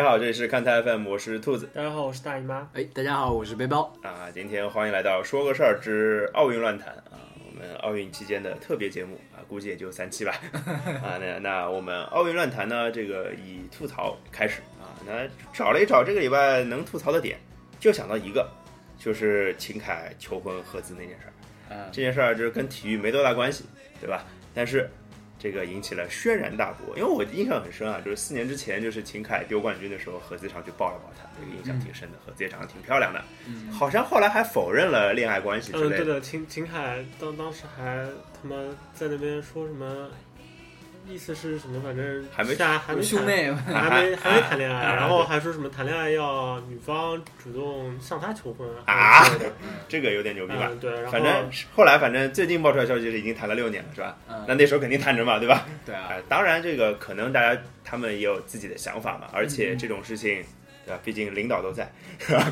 大家好，这里是看台 FM，我是兔子大家好，我是大姨妈。哎，大家好，我是背包。啊。今天欢迎来到说个事儿之奥运乱谈啊，我们奥运期间的特别节目啊，估计也就三期吧 啊。那那我们奥运乱谈呢，这个以吐槽开始啊。那找了一找这个礼拜能吐槽的点，就想到一个，就是秦凯求婚合资那件事儿。嗯，这件事儿就是跟体育没多大关系，对吧？但是这个引起了轩然大波，因为我印象很深啊，就是四年之前，就是秦凯丢冠军的时候，何子上去抱了抱他，这个印象挺深的。何子也长得挺漂亮的，嗯好像后来还否认了恋爱关系之嗯，类的。对的，秦秦凯当当时还他妈在那边说什么，意思是什么？反正还没是啊，还没谈，兄妹，还没还没谈恋爱，啊然后还说什么谈恋爱要女方主动向他求婚啊 这个有点牛逼吧？嗯，对，然后反正后来，反正最近爆出来消息是已经谈了六年了，是吧？嗯，那那时候肯定谈着嘛，对吧？对啊，啊，当然这个可能大家他们也有自己的想法嘛，而且嗯这种事情，对吧？毕竟领导都在，是吧？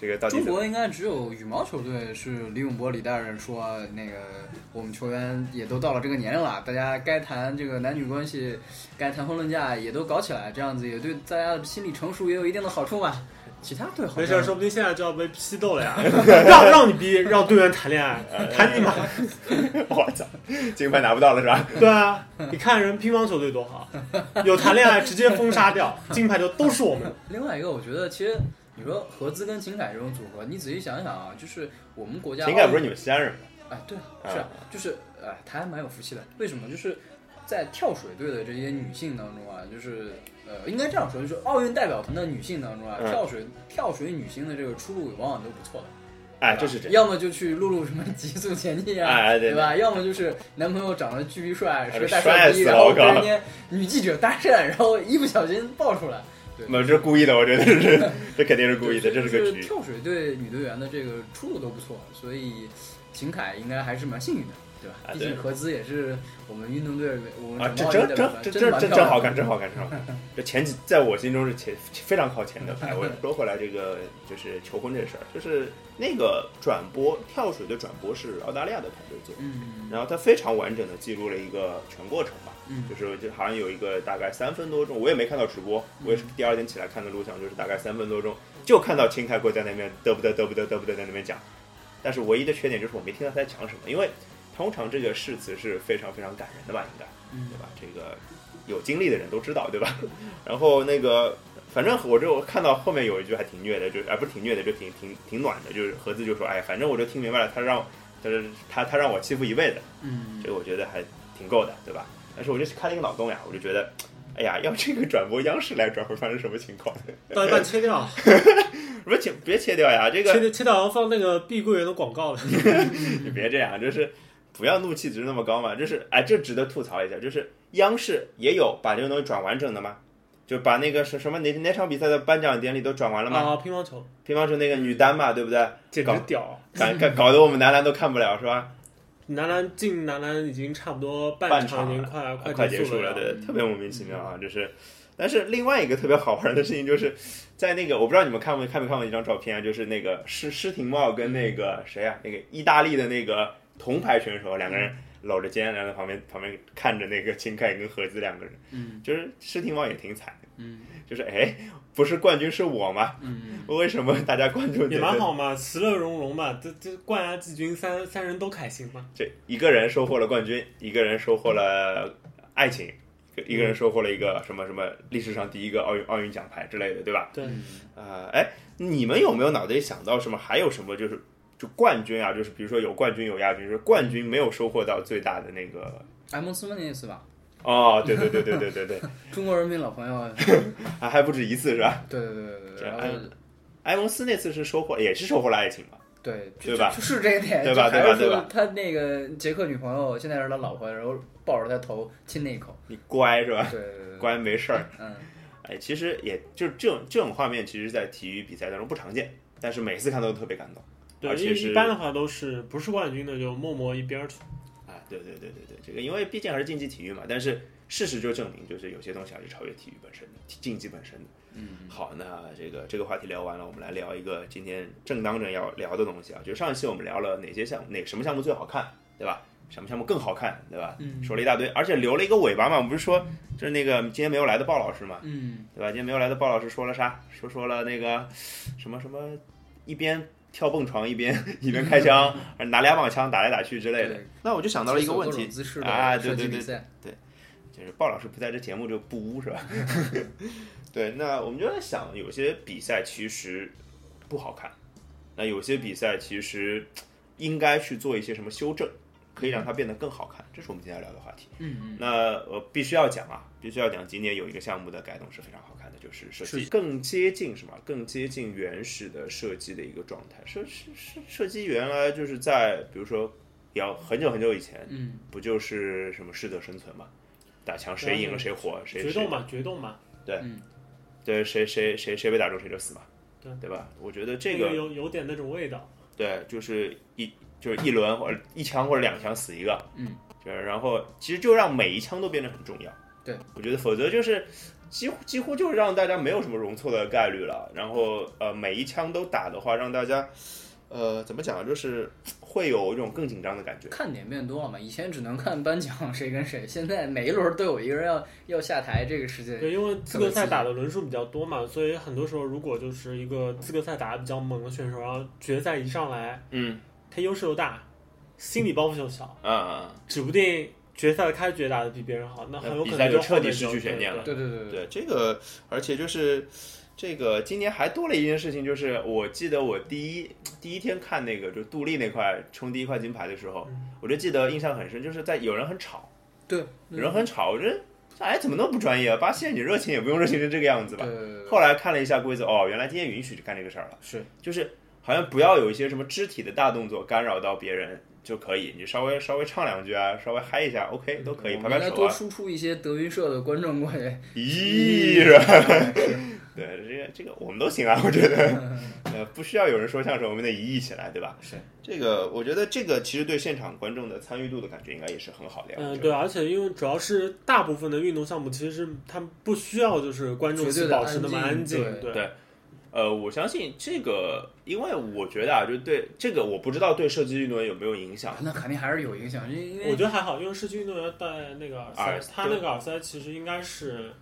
这个到底中国应该只有羽毛球队是李永波李大人说，那个我们球员也都到了这个年龄了，大家该谈这个男女关系，该谈婚论嫁也都搞起来，这样子也对大家的心理成熟也有一定的好处嘛。其他队好没事，像说不定现在就要被批斗了呀！让让你逼，让队员谈恋爱，谈你妈！我操，金牌拿不到了是吧？对啊，你看人乒乓球队多好，有谈恋爱直接封杀掉，金牌就都是我们。另外一个，我觉得其实你说合资跟秦凯这种组合，你仔细想想啊，就是我们国家秦凯不是你们西安人吗？哎，对，啊是啊，就是哎，他还蛮有福气的。为什么？就是在跳水队的这些女性当中啊，就是呃，应该这样说，就是奥运代表团的女性当中啊，嗯跳水跳水女星的这个出路往往都不错的。哎，就是这样。要么就去录录什么极速前进啊，哎对对吧？要么就是男朋友长得巨逼帅，是个大逼，帅死了然后跟人家女记者搭讪，然后一不小心爆出来。对，没有，这是故意的，我觉得这是，这肯定是故意的，这是就是个局。跳水队女队员的这个出路都不错，所以秦凯应该还是蛮幸运的，对吧？啊对毕竟合资也是我们运动队，我们啊，这整真真个奥运代表团这这这真好看，真好看，真好看。这 前几在我心中是前非常靠前的排位。说回来，这个就是求婚这事儿，就是那个转播跳水的转播是澳大利亚的团队做的，嗯然后他非常完整的记录了一个全过程吧。嗯就是就好像有一个大概三分多钟，我也没看到直播，我也是第二天起来看的录像，就是大概三分多钟，就看到青泰国在那边嘚不嘚嘚不嘚嘚不嘚在那边讲，但是唯一的缺点就是我没听到他在讲什么，因为通常这个誓词是非常非常感人的吧，应该嗯对吧？这个有经历的人都知道，对吧？然后那个。反正我就看到后面有一句还挺虐的，就是哎不是挺虐的，就挺挺挺暖的，就是盒子就说哎反正我就听明白了，他让他是他他让我欺负一辈子，嗯这个我觉得还挺够的，对吧？但是我就开了一个脑洞呀，我就觉得，哎呀，要这个转播央视来转会发生什么情况？到一半切掉，不是切别切掉呀，这个切掉切掉，放那个碧桂园的广告了。你别这样，就是不要怒气值那么高嘛。就是哎，这值得吐槽一下，就是央视也有把这个东西转完整的吗？就把那个什什么哪哪场比赛的颁奖典礼都转完了吗？啊，乒乓球乒乓球那个女单嘛，对不对？简直屌！搞搞搞得我们男篮都看不了，是吧？男篮进男篮已经差不多半半场已经快快结束了，了，对，特别莫名其妙啊！就是，但是另外一个特别好玩的事情就是，在那个我不知道你们看没看没看过一张照片啊，就是那个施施廷懋跟那个谁啊，那个意大利的那个铜牌选手两个人搂着肩，然后在旁边旁边看着那个秦凯跟何姿两个人，嗯。就是施廷懋也挺惨的，嗯。就是哎，不是冠军是我吗？嗯。为什么大家关注也点蛮好嘛，其乐融融嘛，这这冠亚季军三三人都开心嘛。这一个人收获了冠军，一个人收获了爱情，一个人收获了一个什么什么历史上第一个奥运奥运奖牌之类的，对吧？对，嗯。啊、哎，你们有没有脑袋里想到什么？还有什么就是就冠军啊？就是比如说有冠军有亚军，就是冠军没有收获到最大的那个。埃蒙斯曼那次吧，哦，对对对对对对对，中国人民老朋友，啊还不止一次是吧？对对对对对，埃埃蒙斯那次是收获，也是收获了爱情嘛？对对吧就就是这一点，对吧对吧对吧他那个杰克女朋友现在是他老婆，然后抱着他头亲那一口，你乖是吧？对对对对，乖没事儿。嗯哎，其实也就是这种这种画面，其实在体育比赛当中不常见，但是每次看都特别感动。对，而且一一般的话都是不是冠军的就默默一边儿去。啊，对对对对对，这个因为毕竟还是竞技体育嘛，但是事实就证明，就是有些东西还是超越体育本身的，竞技本身的。嗯好，那这个这个话题聊完了，我们来聊一个今天正当着要聊的东西啊，就是上一期我们聊了哪些项哪什么项目最好看，对吧？什么项目更好看，对吧？嗯说了一大堆，而且留了一个尾巴嘛。我们不是说就是那个今天没有来的鲍老师嘛，嗯，对吧？今天没有来的鲍老师说了啥？说说了那个什么什么，一边跳蹦床一边一边开枪，拿两把枪打来打去之类的。那我就想到了一个问题，姿势啊对对对对就是鲍老师不在这节目就不污是吧？对，那我们就在想，有些比赛其实不好看，那有些比赛其实应该去做一些什么修正，可以让它变得更好看，这是我们今天要聊的话题。嗯嗯，那我，必须要讲啊，必须要讲，今年有一个项目的改动是非常好的，就是设计更接近什么？更接近原始的射击的一个状态。射射射射击原来就是在比如说，要很久很久以前，嗯，不就是什么适者生存嘛？打枪谁赢了谁活，谁谁决斗嘛，决斗嘛，对对谁谁谁谁被打中谁就死嘛，对对吧？我觉得这个有有点那种味道。对，就是一就是一轮或者一枪或者两枪死一个，嗯，就是然后其实就让每一枪都变得很重要。对，我觉得否则就是几乎几乎就让大家没有什么容错的概率了。然后呃，每一枪都打的话，让大家呃怎么讲，就是会有一种更紧张的感觉。看点变多了嘛，以前只能看颁奖谁跟谁，现在每一轮都有一个人要要下台，这个世界对，因为资格赛打的轮数比较多嘛，所以很多时候如果就是一个资格赛打的比较猛的选手，然后决赛一上来，嗯他优势又大，心理包袱就小，啊啊，指不定决赛的开局打的比别人好，那很有可能比赛就就彻底失去悬念了对对对对，对这个，而且就是这个今年还多了一件事情，就是我记得我第一第一天看那个就杜丽那块冲第一块金牌的时候，我就记得印象很深，就是在有人很吵，对有人很吵，我觉得哎怎么那么不专业啊？巴西人你热情也不用热情成这个样子吧？对对对后来看了一下规则，哦，原来今天允许干这个事儿了，是就是好像不要有一些什么肢体的大动作干扰到别人就可以，你稍微稍微唱两句啊，稍微嗨一下，OK 都可以，我们应该多拍拍手啊，输出一些德云社的观众过来，咦是吧？对，这个这个我们都行啊，我觉得，呃，不需要有人说相声，我们得一起来，对吧？是这个，我觉得这个其实对现场观众的参与度的感觉应该也是很好的呀。嗯，对，而且因为主要是大部分的运动项目，其实是他们不需要就是观众席绝对的保持那么安安静，静对对呃，我相信这个，因为我觉得啊，就对这个，我不知道对射击运动员有没有影响。那肯定还是有影响，因为因为我觉得还好，因为射击运动员戴那个耳耳塞，他那个耳塞其实应该是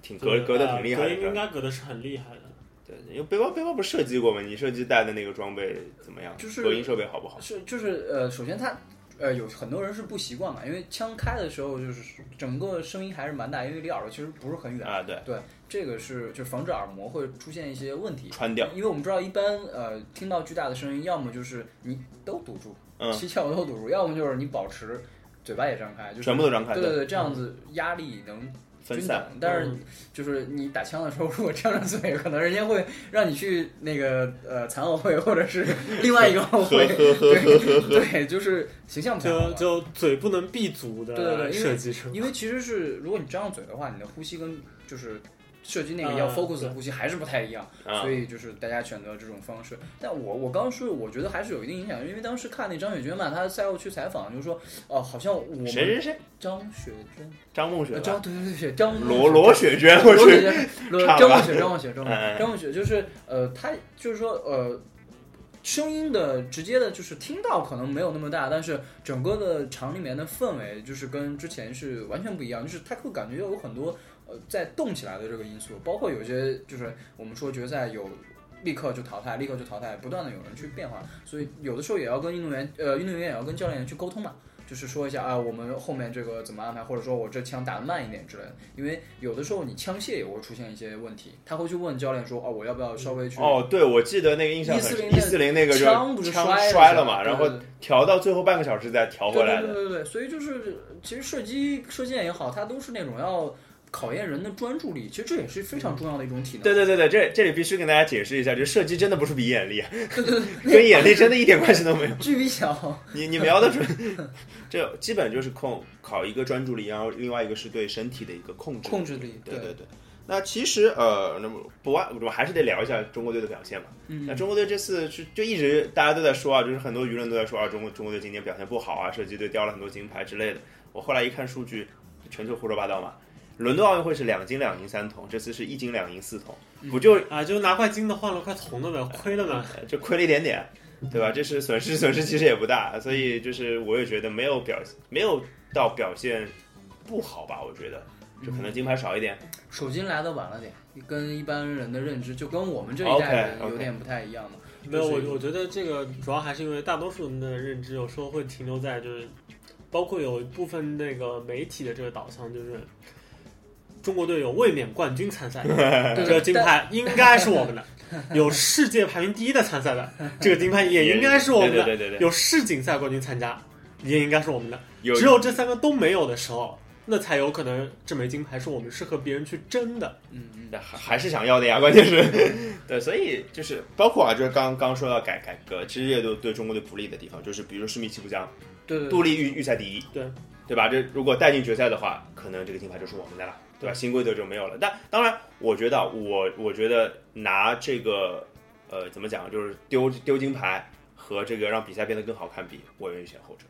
挺隔隔的挺厉害的隔音应，该隔的是很厉害的。对，因为背包背包不是设计过吗？你设计带的那个装备怎么样？就是隔音设备好不好？是就是呃，首先它呃有很多人是不习惯嘛，因为枪开的时候就是整个声音还是蛮大，因为离耳朵其实不是很远。啊，对对，这个是就防止耳膜会出现一些问题。穿掉，因为我们知道，一般呃听到巨大的声音，要么就是你都堵住，嗯七窍都堵住，要么就是你保持嘴巴也张开，就是全部都张开，对对对，这样子压力能分散均等。。但是嗯就是你打枪的时候，如果张着嘴，可能人家会让你去那个呃残奥会或者是另外一个奥会，呵呵呵呵呵，对，就是形象不太好。就就嘴不能闭足的对对对因为射击手，因为其实是如果你张着嘴的话，你的呼吸跟就是射击那个要嗯 focus 的呼吸还是不太一样。啊所以就是大家选择这种方式。但我我刚刚说，我觉得还是有一定影响，因为当时看那张雪娟嘛，她赛后去采访，就是说，哦、好像我们谁谁谁？张雪娟，张梦雪，呃张对对对，张罗罗雪娟，罗雪娟，罗张梦雪，张梦雪，张梦雪，张梦雪就是呃，她就是说呃。声音的直接的，就是听到可能没有那么大，但是整个的场里面的氛围就是跟之前是完全不一样，就是他会感觉有很多呃在动起来的这个因素，包括有些就是我们说决赛有立刻就淘汰，立刻就淘汰，不断的有人去变化，所以有的时候也要跟运动员呃运动员也要跟教练员去沟通嘛。就是说一下啊，我们后面这个怎么安排，或者说我这枪打的慢一点之类的，因为有的时候你枪械也会出现一些问题，他会去问教练说，哦，我要不要稍微去哦，对，我记得那个印象很深，140一四零那个就枪不是枪摔摔了嘛，然后调到最后半个小时再调回来的。对对对对对，所以就是其实射击射箭也好，它都是那种要考验人的专注力，其实这也是非常重要的一种体能。对对对对，这这里必须跟大家解释一下，就射击真的不是比 眼力，啊跟眼力真的一点关系都没有。距离小，你你瞄得准，这基本就是控考一个专注力，然后另外一个是对身体的一个控制控制力对对对对。那其实呃，那么不外，我们还是得聊一下中国队的表现嘛。嗯那中国队这次是就一直大家都在说啊，就是很多舆论都在说啊，中国中国队今年表现不好啊，射击队掉了很多金牌之类的。我后来一看数据，全球胡说八道嘛。伦敦奥运会是两金两银三铜，这次是一金两银四铜，不就啊，就拿块金的换了块铜的呗，亏了呢。呃就亏了一点点。对吧？这是损失，损失其实也不大，所以就是我也觉得没有表没有到表现不好吧，我觉得就可能金牌少一点。首金来的晚了点，跟一般人的认知就跟我们这一代人有点不太一样嘛。没有，我我觉得这个主要还是因为大多数人的认知有时候会停留在就是，包括有一部分那个媒体的这个导向就是。中国队有卫冕冠军参赛，这个金牌应该是我们的；有世界排名第一的参赛的，这个金牌也应该是我们的；有世锦赛冠军参加，也应该是我们的。只有这三个都没有的时候，那才有可能这枚金牌是我们是和别人去争的。嗯嗯，还还是想要的呀，关键是，对，所以就是包括啊，就是刚刚说到改改革，其实也都对中国队不利的地方，就是比如说施密奇不将，对对。杜丽预预赛第一，对对吧？这如果带进决赛的话，可能这个金牌就是我们的了，对吧？新规则就没有了。但当然，我觉得啊我我觉得拿这个呃怎么讲，就是丢丢金牌和这个让比赛变得更好看比，我愿意选后者。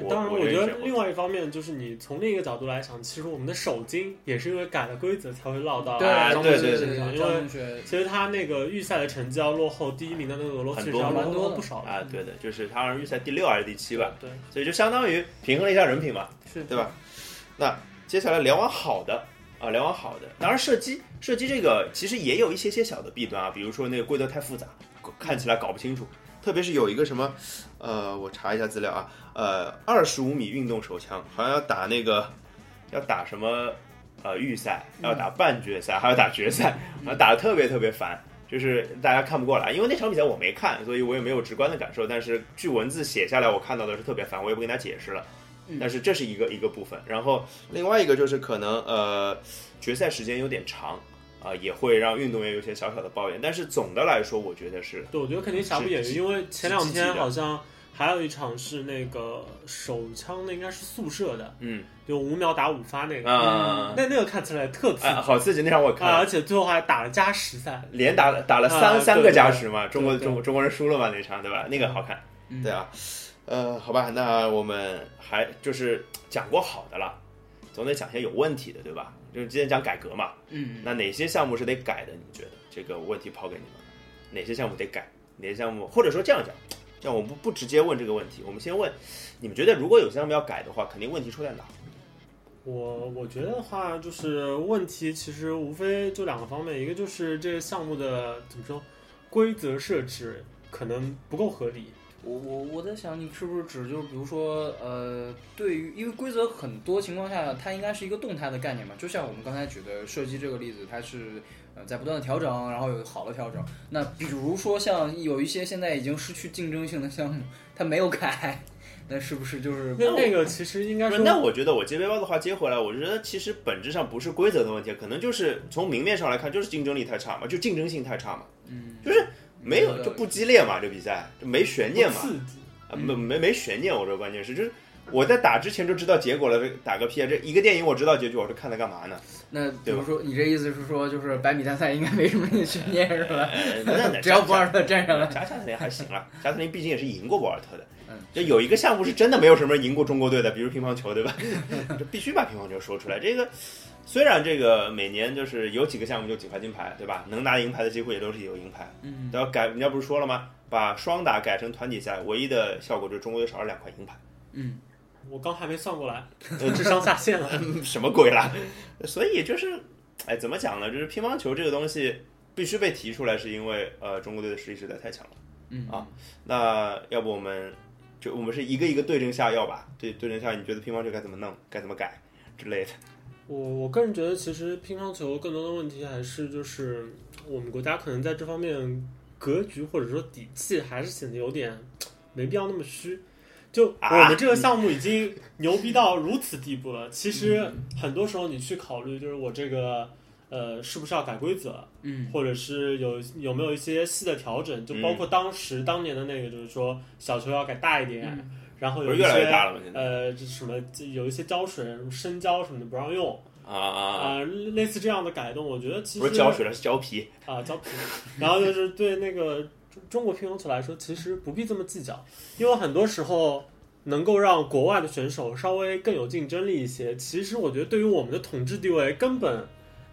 我当然，我觉得另外一方面就是你从另一个角度来想，其实我们的首金也是因为改了规则才会落到对对对对梦身上，因为其实他那个预赛的成绩要落后第一名的那个俄罗斯很多是要落后不少的啊，对的，就是他好像预赛第六还是第七吧，对，所以就相当于平衡了一下人品嘛。是对吧？那接下来聊完好的啊，聊完好的，当然射击射击这个其实也有一些些小的弊端啊，比如说那个规则太复杂，看起来搞不清楚。特别是有一个什么，呃，我查一下资料啊，呃，二十五米运动手枪好像要打那个，要打什么呃预赛，要打半决赛，还要打决赛，啊，打的特别特别烦。就是大家看不过来，因为那场比赛我没看，所以我也没有直观的感受。但是据文字写下来，我看到的是特别烦，我也不跟他解释了。但是这是一个一个部分，然后另外一个就是可能呃决赛时间有点长啊、也会让运动员有些小小的抱怨。但是总的来说，我觉得是对，我觉得肯定瑕不掩瑜，因为前两天好像还有一场是那个手枪的，应该是宿舍的，嗯就五秒打五发那个，啊那那个看起来特刺激啊好刺激，那场我看啊，了而且最后还打了加时赛，连打了打了三、啊三个加时嘛，中国中国中国人输了嘛那场对吧？那个好看，嗯对啊，呃，好吧，那我们还就是讲过好的了，总得讲些有问题的，对吧？就是今天讲改革嘛，嗯，那哪些项目是得改的？你们觉得这个问题抛给你们，哪些项目得改？哪些项目，或者说这样讲，这样我们不不直接问这个问题，我们先问，你们觉得如果有项目要改的话，肯定问题出在哪？我我觉得的话，就是问题其实无非就两个方面，一个就是这个项目的怎么说，规则设置可能不够合理。我我我在想，你是不是指就是比如说呃，对于因为规则很多情况下它应该是一个动态的概念嘛，就像我们刚才举的射击这个例子，它是呃在不断的调整，然后有好的调整。那比如说像有一些现在已经失去竞争性的项目，它没有改，那是不是就是那那个其实应该是那我觉得我接背包的话接回来，我觉得其实本质上不是规则的问题，可能就是从明面上来看，就是竞争力太差嘛，就竞争性太差嘛，嗯，就是没有就不激烈嘛，这比赛就没悬念嘛。啊，没没没悬念，我说关键是就是我在打之前就知道结果了，这打个屁啊！这一个电影我知道结局，我是看它干嘛呢？那比如说你这意思是说，就是百米大赛应该没什么悬念是吧？只要博尔特站上来，加加特林还行了，加特林毕竟也是赢过博尔特的。嗯，就有一个项目是真的没有什么人赢过中国队的，比如乒乓球，对吧？就必须把乒乓球说出来。这个虽然这个每年就是有几个项目就几块金牌，对吧？能拿银牌的几乎也都是有银牌。嗯，都要改，人家不是说了吗？把双打改成团体赛，唯一的效果就是中国队少了两块银牌。嗯，我刚还没算过来，智商下线了。什么鬼啦？所以就是，哎，怎么讲呢？就是乒乓球这个东西必须被提出来，是因为呃，中国队的实力实在太强了。嗯啊，那要不我们就我们是一个一个对症下药吧？对对症下药，你觉得乒乓球该怎么弄，该怎么改之类的？我我个人觉得，其实乒乓球更多的问题还是就是我们国家可能在这方面格局或者说底气还是显得有点没必要那么虚。就啊我们这个项目已经牛逼到如此地步了，其实很多时候你去考虑，就是我这个呃是不是要改规则，嗯。或者是有有没有一些细的调整，就包括当时、当年的那个，就是说小球要改大一点，嗯然后有一些越来越大了吗？现呃，这什么有一些胶水、什么生胶什么的不让用啊啊啊！啊、类似这样的改动，我觉得其实不是胶水了，是胶皮。啊胶皮，然后就是对那个中中国乒乓球来说，其实不必这么计较，因为很多时候能够让国外的选手稍微更有竞争力一些。其实我觉得对于我们的统治地位根本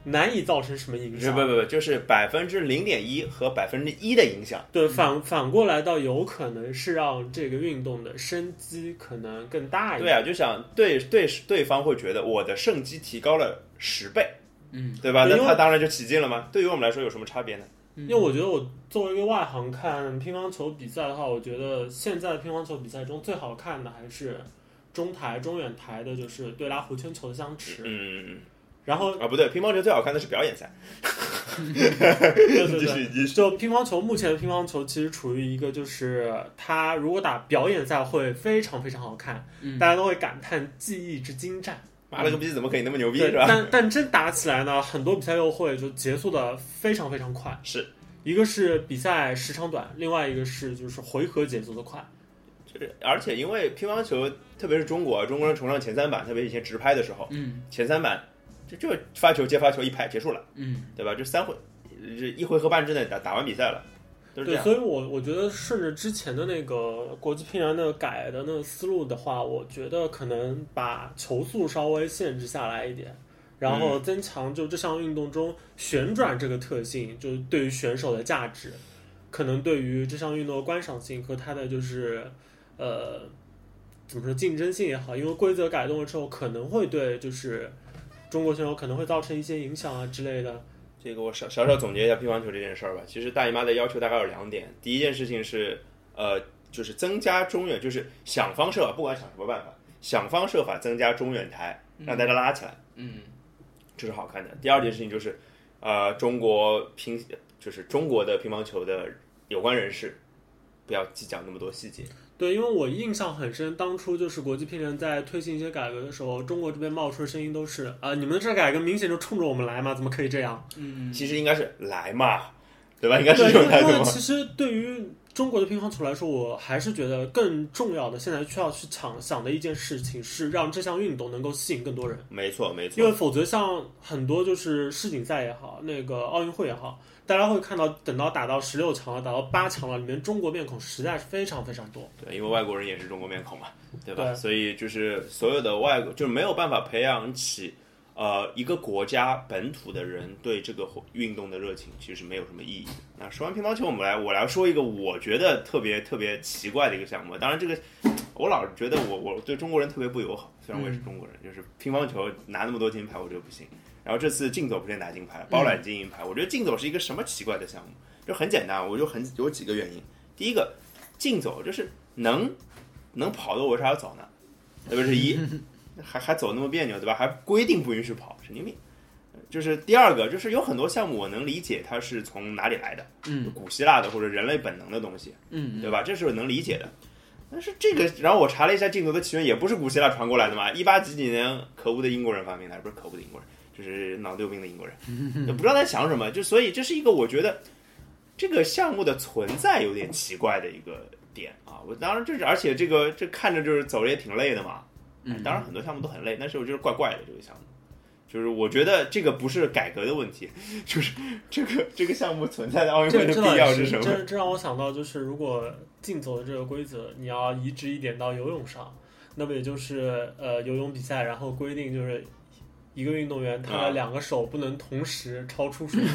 难以造成什么影响。不不不，就是百分之零点一和百分之一的影响。对，反反过来倒有可能是让这个运动的生机可能更大一点。对啊，就想对对对方会觉得我的胜机提高了十倍，嗯，对吧？那他当然就起劲了嘛。对于我们来说有什么差别呢？因为我觉得我作为一个外行看乒乓球比赛的话，我觉得现在的乒乓球比赛中最好看的还是中台、中远台的，就是对拉弧圈球的相持。嗯，然后，啊不对，乒乓球最好看的是表演赛。对对对，继续继续。就乒乓球，目前的乒乓球其实处于一个，就是它如果打表演赛会非常非常好看，嗯大家都会感叹技艺之精湛。妈了个逼，怎么可以那么牛逼对，是吧？但但真打起来呢，很多比赛又会就结束的非常非常快。是，一个是比赛时长短，另外一个是就是回合节奏的快。就是而且因为乒乓球，特别是中国，中国人崇尚前三板，特别以前直拍的时候，嗯前三板就就发球接发球一拍结束了，嗯。对吧？就三回，这一回合半之内打打完比赛了，对，所以我我觉得顺着之前的那个国际乒联的改的那个思路的话，我觉得可能把球速稍微限制下来一点，然嗯。后增强就这项运动中旋转这个特性，就对于选手的价值，可能对于这项运动的观赏性和它的就是呃怎么说竞争性也好，因为规则改动了之后，可能会对就是中国选手可能会造成一些影响啊之类的。这个我少少少总结一下乒乓球这件事儿吧。其实大姨妈的要求大概有两点，第一件事情是，呃，就是增加中远，就是想方设法，不管想什么办法，想方设法增加中远台，让大家拉起来，嗯这是好看的。第二件事情就是，呃，中国乒就是中国的乒乓球的有关人士，不要计较那么多细节。对，因为我印象很深，当初就是国际乒联在推行一些改革的时候，中国这边冒出的声音都是啊、你们这改革明显就冲着我们来嘛，怎么可以这样？嗯。其实应该是来嘛，对吧？应该是因为因种态度嘛。为其实对于中国的乒乓球来说，我还是觉得更重要的，现在需要去想想的一件事情是让这项运动能够吸引更多人，没错，没错。因为否则像很多就是世锦赛也好，那个奥运会也好，大家会看到等到打到十六强了，打到八强了，里面中国面孔实在是非常非常多。对，因为外国人也是中国面孔嘛，对吧？对所以就是所有的外国就是没有办法培养起呃一个国家本土的人对这个运动的热情，其实没有什么意义。那说完乒乓球，我们来我来说一个我觉得特别特别奇怪的一个项目。当然，这个我老是觉得我我对中国人特别不友好，虽然我也是中国人，就是乒乓球拿那么多金牌，我觉得不行。然后这次竞走不是拿金牌，包揽金银牌。我觉得竞走是一个什么奇怪的项目？就很简单，我就很有几个原因。第一个，竞走就是能能跑的我为啥要走呢？对吧？这是一，还还走那么别扭，对吧？还规定不允许跑，神经病。就是第二个，就是有很多项目我能理解它是从哪里来的，嗯古希腊的或者人类本能的东西，嗯对吧？这是我能理解的。但是这个，然后我查了一下镜头的起源，也不是古希腊传过来的嘛，一八几几年可恶的英国人发明的，不是可恶的英国人，就是脑子有病的英国人，也不知道在想什么。就所以这是一个我觉得这个项目的存在有点奇怪的一个点啊。我当然就是，而且这个这看着就是走着也挺累的嘛。嗯当然很多项目都很累，但是我觉得怪怪的这个项目。就是我觉得这个不是改革的问题，就是这个这个项目存在的奥运会的必要是什么？这这让我想到，就是如果竞走的这个规则，你要移植一点到游泳上，那么也就是呃游泳比赛，然后规定就是一个运动员他啊的两个手不能同时超出水面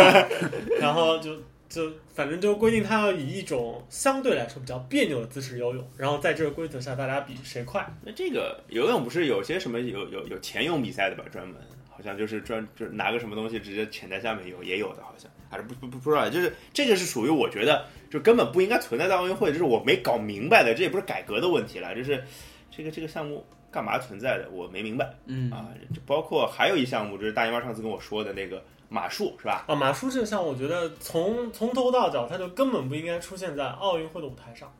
然后就就反正就规定他要以一种相对来说比较别扭的姿势游泳，然后在这个规则下大家比谁快。那这个游泳不是有些什么有有有潜泳比赛的吧？专门好像就是专就是拿个什么东西直接潜在下面游，也有的好像还是不不不不知道，就是这个是属于我觉得就根本不应该存在在奥运会，就是我没搞明白的，这也不是改革的问题了，就是这个这个项目干嘛存在的，我没明白嗯啊。就包括还有一项目，就是大姨妈上次跟我说的那个马术是吧？啊，马术这个项目，我觉得从从头到脚，它就根本不应该出现在奥运会的舞台上。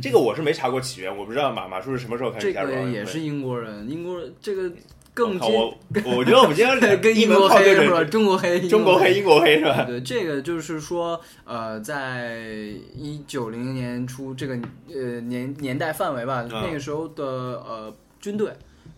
这个我是没查过起源，我不知道马马术是什么时候开始这。个也是英国人，英国人这个更我我觉得我们今天 跟英国黑是吧？中国黑，中国黑、英国黑是吧？对，这个就是说，呃，在一九零年初这个呃年年代范围吧，嗯那个时候的呃军队，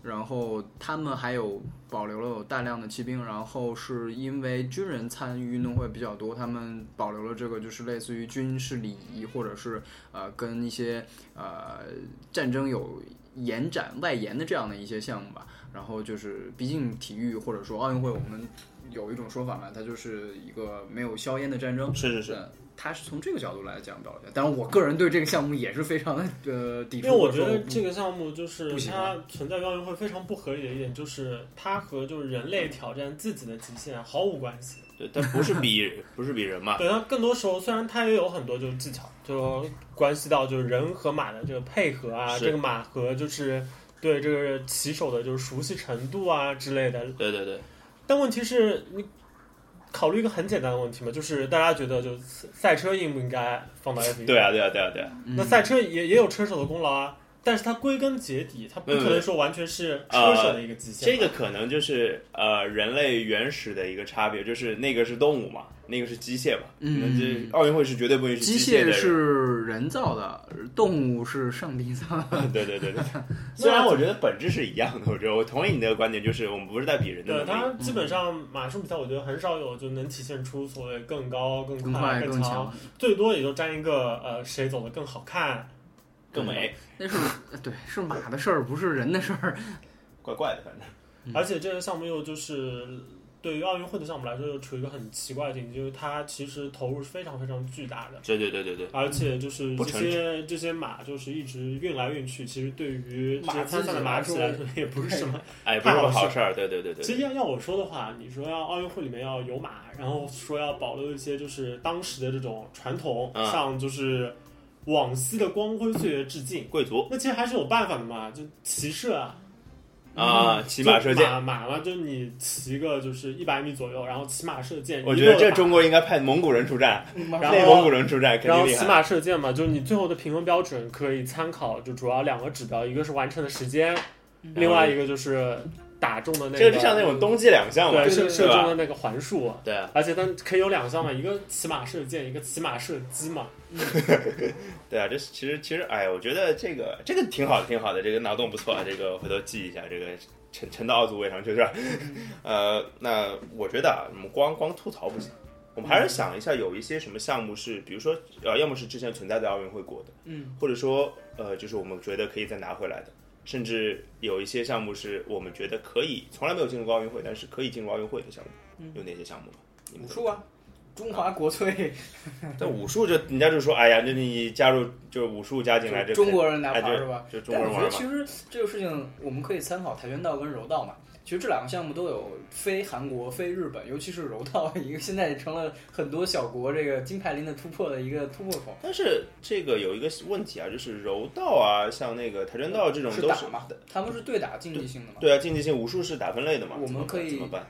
然后他们还有保留了有大量的骑兵，然后是因为军人参与运动会比较多，他们保留了这个就是类似于军事礼仪，或者是呃跟一些呃战争有延展外延的这样的一些项目吧。然后就是，毕竟体育或者说奥运会，我们有一种说法嘛，它就是一个没有硝烟的战争。是是是，嗯，它是从这个角度来讲表现。当然，我个人对这个项目也是非常的呃抵触。因为我觉得这个项目就是它存在于奥运会非常不合理的一点，就是它和就是人类挑战自己的极限毫无关系。对，但不是比 不是比人嘛，对，它更多时候虽然它也有很多就是技巧，就关系到就是人和马的这个配合啊，这个马和就是对这个骑手的就是熟悉程度啊之类的。对对对，但问题是你考虑一个很简单的问题嘛，就是大家觉得就赛车应不应该放到 F 一？对啊对啊对啊对啊，那赛车也也有车手的功劳啊，但是它归根结底，它不可能说完全是车手的一个极限。这个可能就是呃人类原始的一个差别，就是那个是动物嘛，那个是机械嘛，嗯那这奥运会是绝对不允许机械的人。是人造的，动物是上帝造的。对对对对，虽然我觉得本质是一样的，我觉得我同意你的观点，就是我们不是在比人的对能力。它基本上马术比赛，我觉得很少有就能体现出所谓更高、更更快更更强，最多也就占一个呃谁走的更好看。更美，那是对是马的事儿，不是人的事儿。怪怪的，反正嗯而且这个项目又就是对于奥运会的项目来说，又处于一个很奇怪的境地，就是它其实投入是非常非常巨大的。对对对对对，而且就是这些这些马，就是一直运来运去，其实对于这些马参赛的马主来说，也不是什么。哎，不是什么好事儿，对对对对对，其实要要我说的话，你说要奥运会里面要有马，然后说要保留一些就是当时的这种传统，嗯向就是往昔的光辉岁月致敬。贵族那其实还是有办法的嘛，就骑射啊，啊，骑马射箭，马马嘛，就你骑个就是一百米左右，然后骑马射箭。我觉得这中国应该派蒙古人出战，然后内蒙古人出战肯然后骑。马射箭嘛，就是你最后的评分标准可以参考，就主要两个指标，一个是完成的时间，另外一个就是打中的那个。这个就像那种冬季两项嘛，对射射中的那个环数，对啊而且它可以有两项嘛，一个骑马射箭，一个骑马射击嘛。对啊，这其实其实哎，我觉得这个这个挺好的，挺好的，这个脑洞不错啊，这个回头记一下，这个沉沉到奥组委上去是吧？呃，那我觉得啊，我们光光吐槽不行，我们还是想一下，有一些什么项目是，比如说呃，要么是之前存在在奥运会过的，嗯，或者说呃，就是我们觉得可以再拿回来的。甚至有一些项目是我们觉得可以从来没有进入过奥运会，但是可以进入奥运会的项目，有哪些项目？武术啊，中华国粹，但武术就人家就说，哎呀，那你加入就是武术加进来，这中国人拿牌是吧？就中国人玩嘛。我觉得其实这个事情我们可以参考跆拳道跟柔道嘛。其实这两个项目都有非韩国、非日本，尤其是柔道，一个现在成了很多小国这个金牌林的突破的一个突破口。但是这个有一个问题啊，就是柔道啊，像那个跆拳道这种都是是打嘛，他们是对打竞技性的嘛。对啊，竞技性武术是打分类的嘛，我们可以怎么办？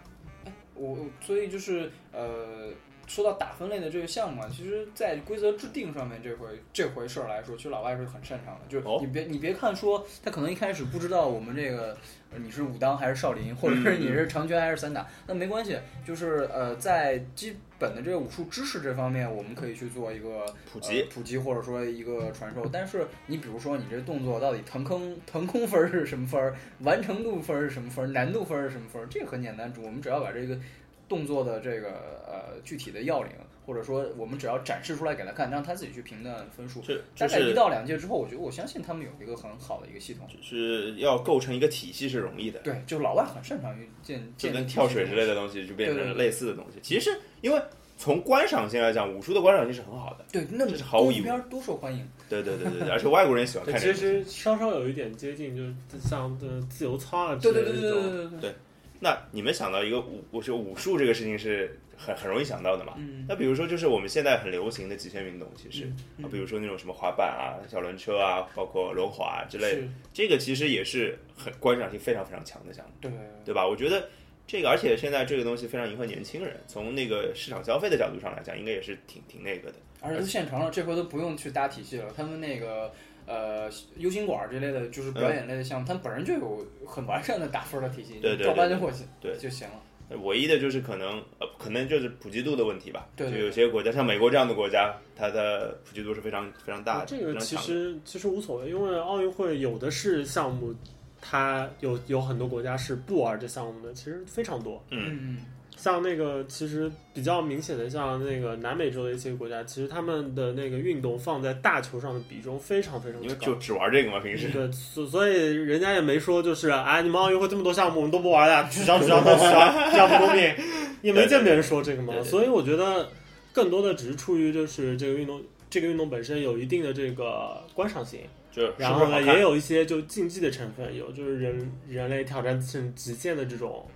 我所以就是呃，说到打分类的这个项目啊，其实，在规则制定上面这回这回事儿来说，其实老外是很擅长的。就是哦你别、你别看说他可能一开始不知道我们这个呃你是武当还是少林，或者是你是长拳还是散打，那没关系，就是呃在基本的这个武术知识这方面，我们可以去做一个普及呃普及或者说一个传授。但是你比如说你这动作到底腾空腾空分儿是什么分儿，完成度分儿是什么分儿，难度分儿是什么分儿，这个很简单，我们只要把这个动作的这个呃具体的要领，或者说我们只要展示出来给他看，让他自己去评断分数。是大概一到两届之后，我觉得我相信他们有一个很好的一个系统。就是要构成一个体系是容易的，对，就老外很擅长于建建就跟跳水之类的。东西就变成类似的东西。其实因为从观赏性来讲，武术的观赏性是很好的，对，那这是毫无疑问多受欢迎。对对对对对，而且外国人喜欢，看其。实稍稍有一点接近，就是像呃自由操啊之对对对类的这种。对对对对。那你们想到一个武，我说武术这个事情是很很容易想到的嘛？嗯那比如说，就是我们现在很流行的极限运动，其实嗯啊，比如说那种什么滑板啊、小轮车啊，包括轮滑之类的，这个其实也是很观赏性非常非常强的项目，对对吧？我觉得这个，而且现在这个东西非常迎合年轻人，从那个市场消费的角度上来讲，应该也是挺挺那个的。而且都现成了，这回都不用去搭体系了。他们那个呃 U 型馆这类的，就是表演类的项目，他们本身就有很完善的打分的体系，对对对照搬就过去对就行了。唯一的就是可能呃，可能就是普及度的问题吧。对对就有些国家像美国这样的国家，它的普及度是非常非常大的，这个其。实其实无所谓，因为奥运会有的是项目，它有有很多国家是不玩这项目的，其实非常多。嗯，嗯，像那个其实比较明显的，像那个南美洲的一些国家，其实他们的那个运动放在大球上的比重非常非常高。就只玩这个嘛，平时。对，所所以人家也没说就是啊，你们奥运会这么多项目我们都不玩了，取消取消都取消，这样不公平，也没见别人说这个嘛对。对对所以我觉得更多的只是出于就是这个运动，这个运动本身有一定的这个观赏性，就是然后呢也有一些就竞技的成分，有就是人人类挑战自身极限的这种。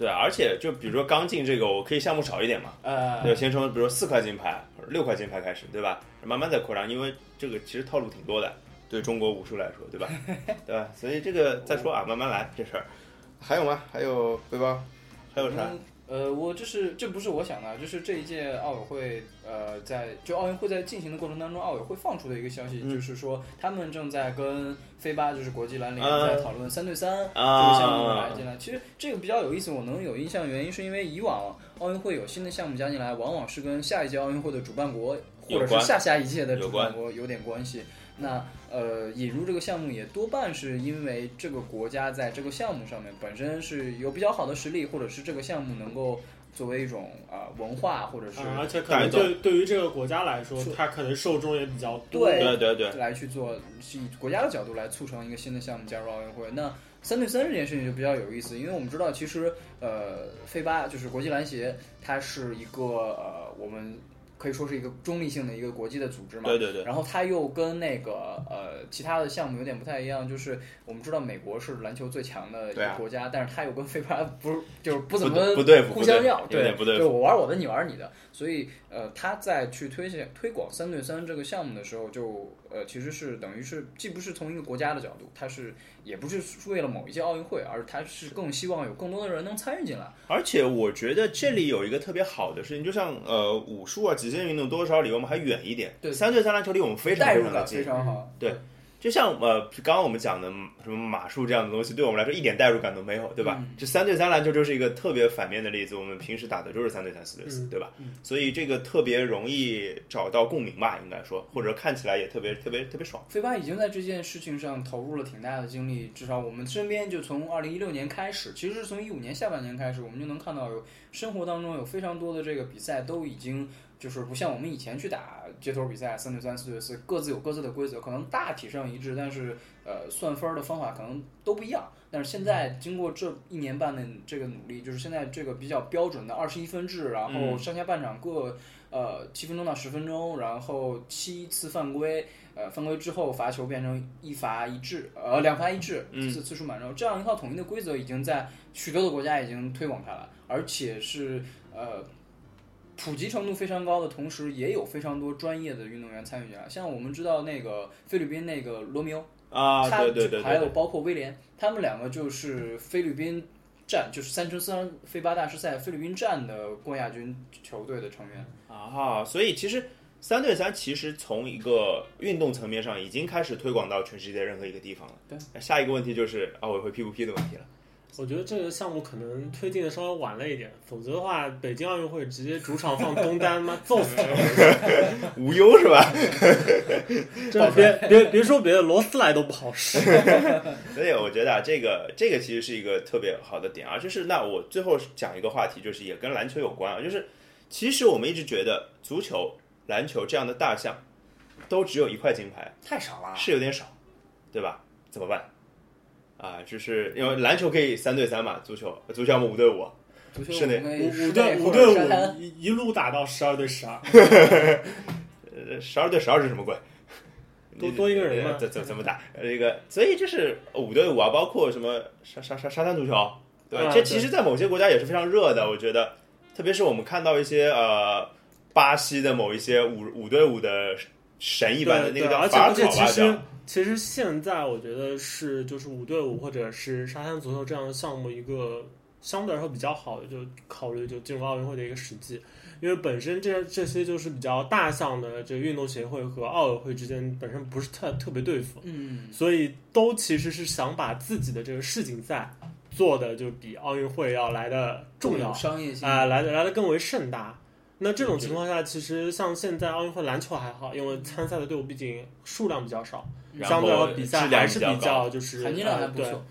对，而且就比如说刚进这个，我可以项目少一点嘛，呃，对，先从比如说四块金牌或者六块金牌开始，对吧？慢慢再扩张，因为这个其实套路挺多的，对中国武术来说，对吧？对吧？所以这个再说啊，慢慢来这事儿。还有吗？还有背包？还有啥？嗯呃，我这是这不是我想的，就是这一届奥委会，呃，在就奥运会在进行的过程当中，奥委会放出的一个消息，嗯就是说他们正在跟飞巴，就是国际篮联啊在讨论三对三这个啊项目来进来。其实这个比较有意思，我能有印象，原因是因为以往奥运会有新的项目加进来，往往是跟下一届奥运会的主办国或者是下下一届的主办国有点关系。那呃，引入这个项目也多半是因为这个国家在这个项目上面本身是有比较好的实力，或者是这个项目能够作为一种啊、文化或者是啊，而且可能对对于这个国家来说是，它可能受众也比较多。对对对对，来去做，是以国家的角度来促成一个新的项目加入奥运会。那三对三这件事情就比较有意思，因为我们知道，其实呃，飞巴就是国际篮协，它是一个呃，我们可以说是一个中立性的一个国际的组织嘛。对对对，然后它又跟那个呃其他的项目有点不太一样，就是我们知道美国是篮球最强的一个国家，但是它又跟非法 不是就是不怎么不对付，互相要，对不对就付。我玩我的，你玩你的，所以呃，他在去推荐推广三对三这个项目的时候就，呃其实是等于是既不是从一个国家的角度，他是也不是为了某一届奥运会，而他是更希望有更多的人能参与进来。而且我觉得这里有一个特别好的事情，就像呃武术啊、极限运动多少离我们还远一点，对三对三篮球离我们非常近非。常好，对就像呃，刚刚我们讲的什么马术这样的东西，对我们来说一点代入感都没有，对吧？嗯这三对三篮球就是一个特别反面的例子，我们平时打的就是三对三、四对四，嗯对吧？所以这个特别容易找到共鸣吧，应该说，或者看起来也特别特别特别爽。飞巴已经在这件事情上投入了挺大的精力，至少我们身边就从二零一六年开始，其实是从一五年下半年开始，我们就能看到有生活当中有非常多的这个比赛都已经就是不像我们以前去打街头比赛三对三、四对四，各自有各自的规则，可能大体上一致，但是呃算分儿的方法可能都不一样。但是现在经过这一年半的这个努力，就是现在这个比较标准的二十一分制，然后嗯上下半场各呃七分钟到十分钟，然后七次犯规，呃犯规之后罚球变成一罚一掷，呃两罚一掷，嗯次次数满洲，这样一套统一的规则已经在许多的国家已经推广开了，而且是呃。普及程度非常高的同时，也有非常多专业的运动员参与进来。像我们知道那个菲律宾那个罗密欧，啊，他对对对对对，还有包括威廉，他们两个就是菲律宾站，就是三乘三飞巴大师赛菲律宾站的冠亚军球队的成员。啊，所以其实三对三其实从一个运动层面上已经开始推广到全世界任何一个地方了。对，下一个问题就是奥委会批不批的问题了。我觉得这个项目可能推进的稍微晚了一点，否则的话，北京奥运会直接主场放东 单，妈揍死！无忧是吧？这别别别说别的，罗斯来都不好使。所以我觉得啊，这个这个其实是一个特别好的点啊，就是那我最后讲一个话题，就是也跟篮球有关啊，就是其实我们一直觉得足球、篮球这样的大项都只有一块金牌，太少了，是有点少，对吧？怎么办？啊，就是因为篮球可以三对三嘛，足球足球要么五对五，足球是的我们可以五五对五对五一一路打到十二对十二，呃，十二对十二是什么鬼？多多一个人怎怎怎么打？呃这个，所以就是五对五啊，包括什么沙沙沙沙滩足球，对吧？啊这其实，在某些国家也是非常热的，我觉得，特别是我们看到一些呃巴西的某一些五五对五的神一般的那个叫而且而且法考吧，其实其实现在我觉得是就是五对五或者是沙滩足球这样的项目一个相对来说比较好的，就考虑就进入奥运会的一个时机。因为本身这这些就是比较大项的这个运动协会和奥委会之间本身不是特特别对付，嗯，所以都其实是想把自己的这个世锦赛做的就比奥运会要来的重要商业性啊、来的来的更为盛大。那这种情况下，其实像现在奥运会篮球还好，因为参赛的队伍毕竟数量比较少，相对来说比赛还是比比较就是含金量还呃对不错。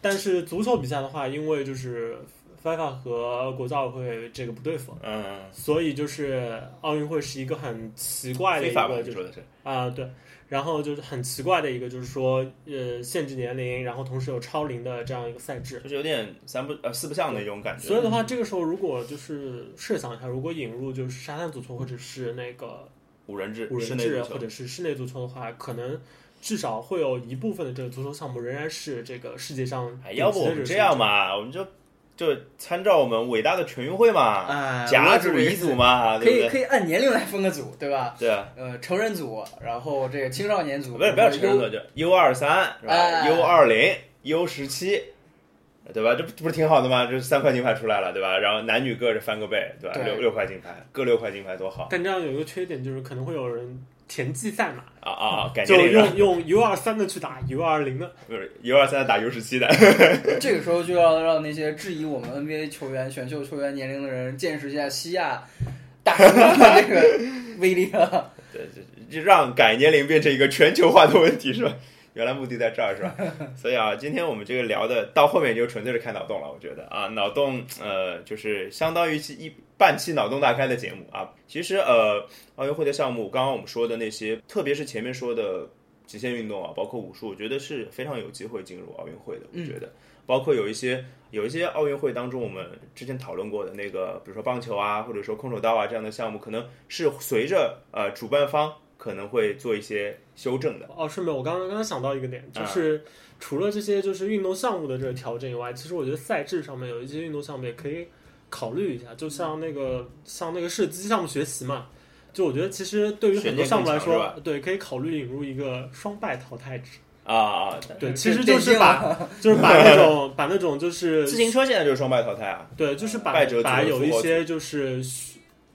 但是足球比赛的话，因为就是 FIFA 和国际奥委会这个不对付，嗯，所以就是奥运会是一个很奇怪的一非法吧？个，就是你说的是？啊、对，然后就是很奇怪的一个，就是说呃限制年龄，然后同时有超龄的这样一个赛制。就是有点三不呃四不像的一种感觉。所以的话，这个时候如果就是设想一下，如果引入就是沙滩足球或者是那个五人制、五人制或者是室内足球的话，可能至少会有一部分的这个足球项目仍然是这个世界上要不我级的个水们这样准？嘛，我们就就参照我们伟大的全运会嘛，哎，甲组、乙组嘛，可对对？以可以按年龄来分个组，对吧？对啊，呃，成人组，然后这个青少年组，不是不要成人组，就 U 二三是吧哎？U 二零、U 十七，对吧？这不不是挺好的吗？这三块金牌出来了，对吧？然后男女各是翻个倍，对吧？对六六块金牌，各六块金牌多好但这样有一个缺点，就是可能会有人田忌赛马，啊啊啊！感就用用 U 二三的去打 U 二零的。不是 U 二三打 U 十七的，这个时候就要让那些质疑我们 NBA 球员、选秀球员年龄的人见识一下西亚大叔的这个威力了。对，就就让改年龄变成一个全球化的问题是吧？原来目的在这儿是吧？所以啊，今天我们这个聊的到后面就纯粹是开脑洞了，我觉得啊，脑洞呃就是相当于是一半期脑洞大开的节目啊。其实呃，奥运会的项目，刚刚我们说的那些，特别是前面说的极限运动啊，包括武术，我觉得是非常有机会进入奥运会的。我觉得，包括有一些有一些奥运会当中我们之前讨论过的那个，比如说棒球啊，或者说空手道啊这样的项目，可能是随着呃主办方可能会做一些修正的。哦，顺便我刚刚刚刚想到一个点，啊就是除了这些就是运动项目的这个调整以外，其实我觉得赛制上面有一些运动项目也可以考虑一下，就像那个像那个射击项目学习嘛。就我觉得，其实对于很多项目来说，对，可以考虑引入一个双败淘汰制。啊啊！对，其实就是把 就是把那种 把那种就是自行车现在就是双败淘汰啊，对，就是把把有一些就是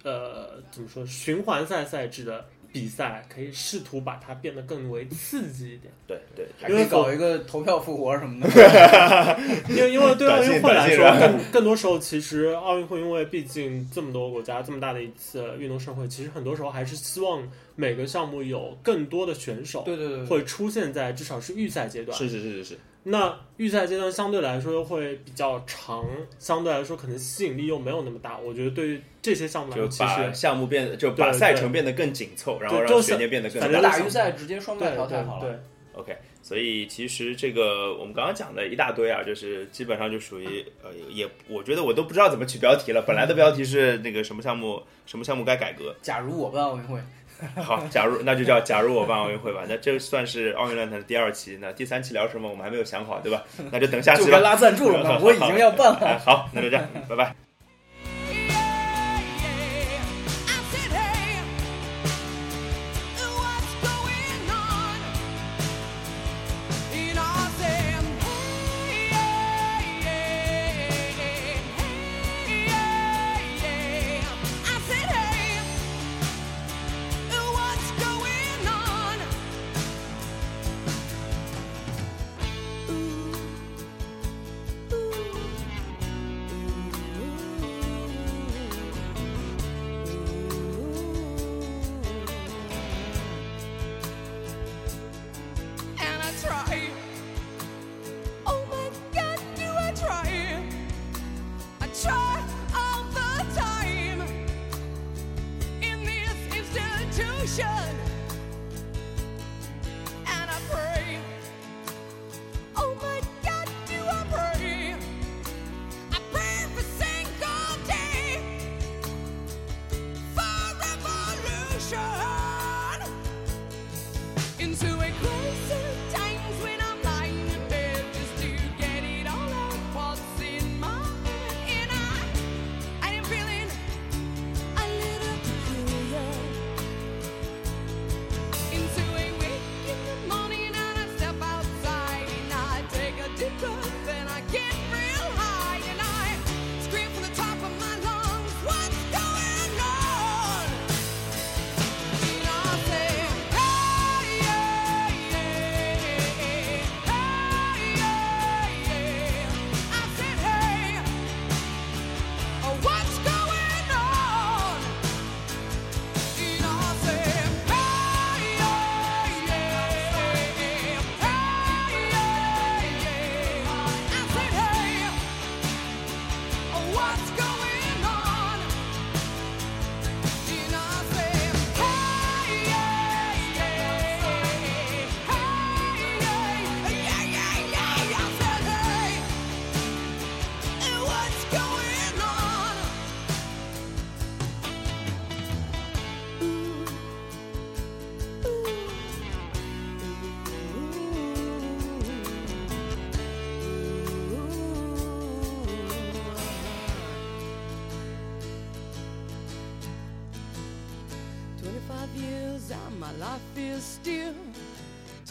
呃怎么说循环赛赛制的比赛，可以试图把它变得更为刺激一点。对对，还可以搞一个投票复活什么的。因为因为对奥运会来说，更更多时候其实奥运会因为毕竟这么多国家这么大的一次运动盛会，其实很多时候还是希望每个项目有更多的选手对对对，会出现在至少是预赛阶段。是是是是是，那预赛阶段相对来说又会比较长，相对来说可能吸引力又没有那么大。我觉得对于这些项目来就说，其把实项目变，就把赛程变得更紧凑，然后让就是悬念变得更反正大。大预赛直接双败对对淘汰好了。对，OK，所以其实这个我们刚刚讲的一大堆啊，就是基本上就属于呃，也我觉得我都不知道怎么取标题了。本来的标题是那个什么项目什么项目该改革，假如我办奥运会，好，假如那就叫假如我办奥运会吧。那这算是奥运论坛的第二期，那第三期聊什么我们还没有想好，对吧？那就等下期吧。就该拉赞助了嘛，我已经要办了。哎，好，那就这样，拜拜。should.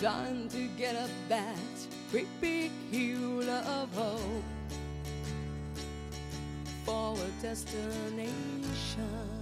Trying to get up that great big hill of hope for a destination.